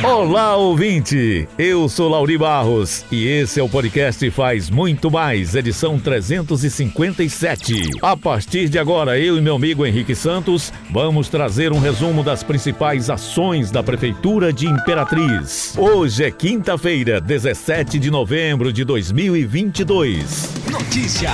Olá, ouvinte! Eu sou Lauri Barros e esse é o podcast Faz Muito Mais, edição 357. A partir de agora, eu e meu amigo Henrique Santos vamos trazer um resumo das principais ações da Prefeitura de Imperatriz. Hoje é quinta-feira, 17 de novembro de 2022. Notícia,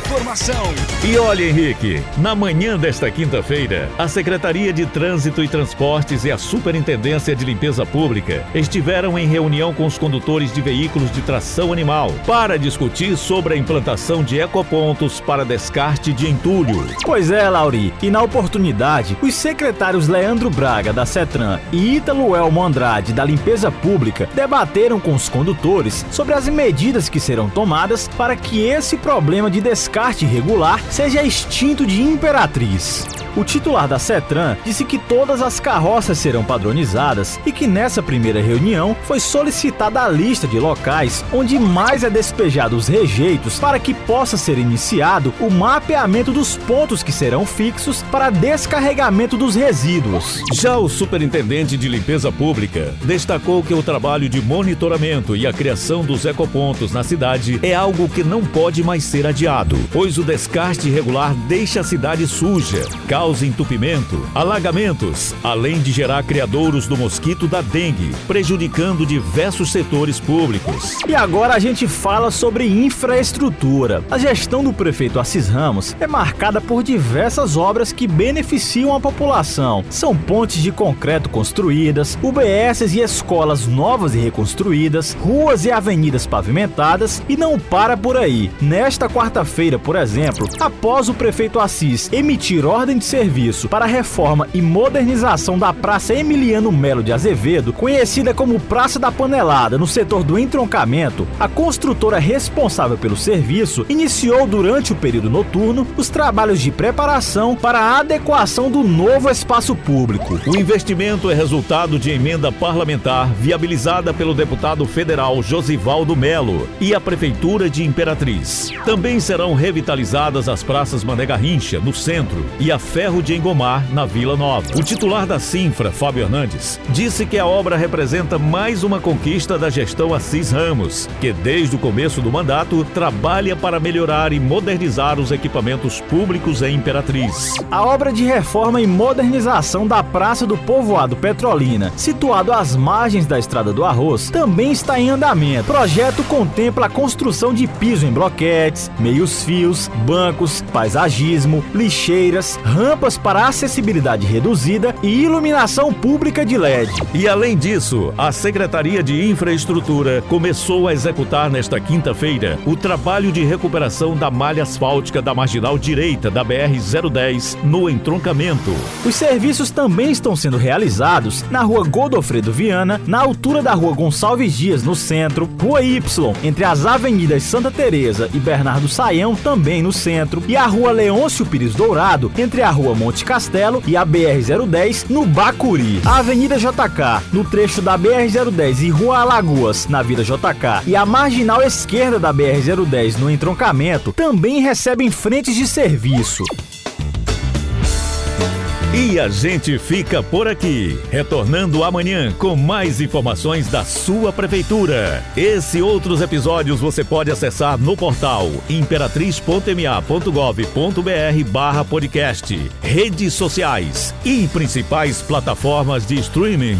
informação. E olha, Henrique, na manhã desta quinta-feira, a Secretaria de Trânsito e Transportes e a Superintendência de Limpeza Pública estiveram em reunião com os condutores de veículos de tração animal para discutir sobre a implantação de ecopontos para descarte de entulho. Pois é, Lauri. E na oportunidade, os secretários Leandro Braga, da CETRAN, e Ítalo Elmo Andrade, da Limpeza Pública, debateram com os condutores sobre as medidas que serão tomadas para que esse problema de descarte irregular seja extinto de Imperatriz. O titular da CETRAN disse que todas as carroças serão padronizadas e que nessa primeira reunião foi solicitada a lista de locais onde mais é despejado os rejeitos para que possa ser iniciado o mapeamento dos pontos que serão fixos para descarregamento dos resíduos. Já o superintendente de limpeza pública destacou que o trabalho de monitoramento e a criação dos ecopontos na cidade é algo que não pode mais ser adiado, pois o descarte irregular deixa a cidade suja, causa entupimento, alagamentos, além de gerar criadouros do mosquito da dengue, prejudicando diversos setores públicos. E agora a gente fala sobre infraestrutura. A gestão do prefeito Assis Ramos é marcada por diversas obras que beneficiam a população. São pontes de concreto construídas, UBSs e escolas novas e reconstruídas, ruas e avenidas pavimentadas e não para por aí. Nesta quarta-feira, por exemplo, após o prefeito Assis emitir ordem de serviço para a reforma e modernização da Praça Emiliano Melo de Azevedo, conhecida como Praça da Panelada, no setor do entroncamento, a construtora responsável pelo serviço iniciou durante o período noturno os trabalhos de preparação para a adequação do novo espaço público. O investimento é resultado de emenda parlamentar viabilizada pelo deputado federal Josivaldo Melo e a Prefeitura de Imperatriz. Também serão revitalizadas as praças Mané Garrincha, no centro, e a Ferro de Engomar, na Vila Nova. O titular da Sinfra, Fábio Hernandes, disse que a obra representa mais uma conquista da gestão Assis Ramos, que desde o começo do mandato trabalha para melhorar e modernizar os equipamentos públicos em Imperatriz. A obra de reforma e modernização da Praça do Povoado Petrolina, situado às margens da Estrada do Arroz, também está em andamento. O projeto contempla a construção de piso em bloquetes, meios fios, bancos, paisagismo, lixeiras, rampas para acessibilidade reduzida e iluminação pública de LED. E além disso, a Secretaria de Infraestrutura começou a executar nesta quinta-feira o trabalho de recuperação da malha asfáltica da marginal direita da BR-010 no entroncamento. Os serviços também estão sendo realizados na rua Godofredo Viana, na altura da rua Gonçalves Dias, no centro, Rua Y, entre as avenidas Santa Teresa e Bernardo Saião, também no centro, e a rua Leôncio Pires Dourado, entre a rua Monte Castelo e a BR-010, no Bacuri. A Avenida JK, no trecho da BR-010 e Rua Alagoas, na Vila JK, e a marginal esquerda da BR-010, no entroncamento, também recebem frentes de serviço. E a gente fica por aqui, retornando amanhã com mais informações da sua prefeitura. Esse e outros episódios você pode acessar no portal imperatriz.ma.gov.br podcast, redes sociais e principais plataformas de streaming.